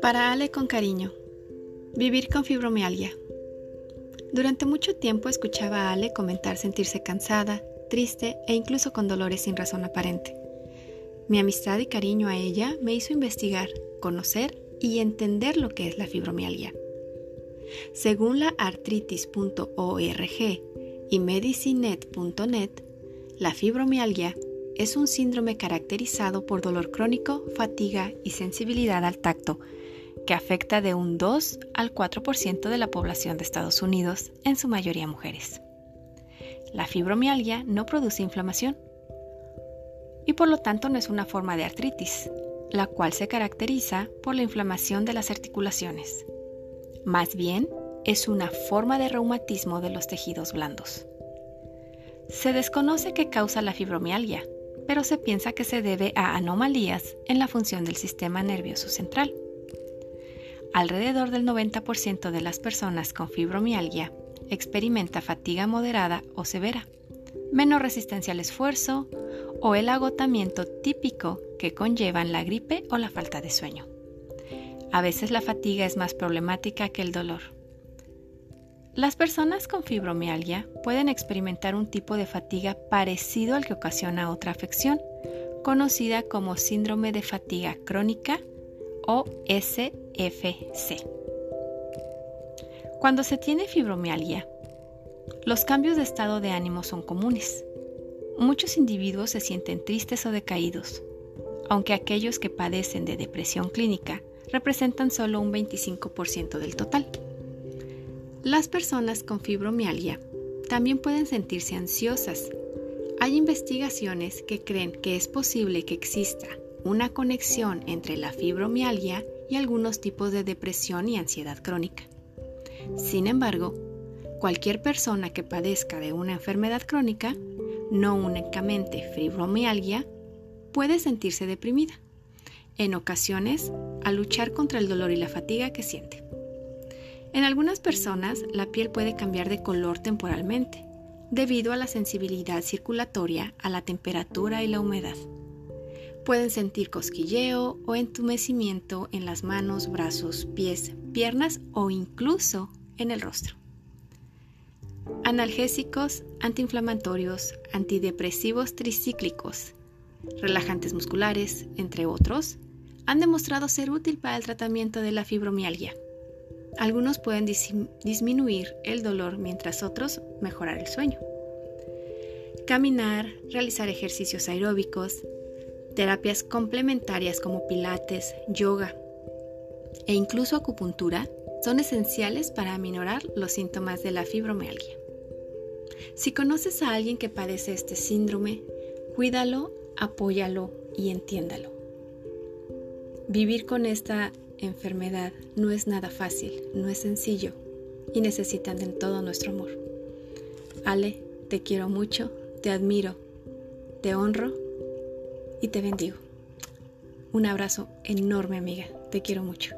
Para Ale con cariño. Vivir con fibromialgia. Durante mucho tiempo escuchaba a Ale comentar sentirse cansada, triste e incluso con dolores sin razón aparente. Mi amistad y cariño a ella me hizo investigar, conocer y entender lo que es la fibromialgia. Según la artritis.org y medicinet.net, la fibromialgia es un síndrome caracterizado por dolor crónico, fatiga y sensibilidad al tacto, que afecta de un 2 al 4% de la población de Estados Unidos, en su mayoría mujeres. La fibromialgia no produce inflamación, y por lo tanto no es una forma de artritis, la cual se caracteriza por la inflamación de las articulaciones. Más bien, es una forma de reumatismo de los tejidos blandos. Se desconoce qué causa la fibromialgia, pero se piensa que se debe a anomalías en la función del sistema nervioso central. Alrededor del 90% de las personas con fibromialgia experimenta fatiga moderada o severa, menos resistencia al esfuerzo, o el agotamiento típico que conllevan la gripe o la falta de sueño. A veces la fatiga es más problemática que el dolor. Las personas con fibromialgia pueden experimentar un tipo de fatiga parecido al que ocasiona otra afección, conocida como síndrome de fatiga crónica o SFC. Cuando se tiene fibromialgia, los cambios de estado de ánimo son comunes. Muchos individuos se sienten tristes o decaídos, aunque aquellos que padecen de depresión clínica representan solo un 25% del total. Las personas con fibromialgia también pueden sentirse ansiosas. Hay investigaciones que creen que es posible que exista una conexión entre la fibromialgia y algunos tipos de depresión y ansiedad crónica. Sin embargo, cualquier persona que padezca de una enfermedad crónica no únicamente fibromialgia, puede sentirse deprimida, en ocasiones a luchar contra el dolor y la fatiga que siente. En algunas personas la piel puede cambiar de color temporalmente, debido a la sensibilidad circulatoria a la temperatura y la humedad. Pueden sentir cosquilleo o entumecimiento en las manos, brazos, pies, piernas o incluso en el rostro. Analgésicos, antiinflamatorios, antidepresivos tricíclicos, relajantes musculares, entre otros, han demostrado ser útil para el tratamiento de la fibromialgia. Algunos pueden disminuir el dolor mientras otros mejorar el sueño. Caminar, realizar ejercicios aeróbicos, terapias complementarias como pilates, yoga e incluso acupuntura son esenciales para aminorar los síntomas de la fibromialgia. Si conoces a alguien que padece este síndrome, cuídalo, apóyalo y entiéndalo. Vivir con esta enfermedad no es nada fácil, no es sencillo y necesitan de todo nuestro amor. Ale, te quiero mucho, te admiro, te honro y te bendigo. Un abrazo enorme amiga, te quiero mucho.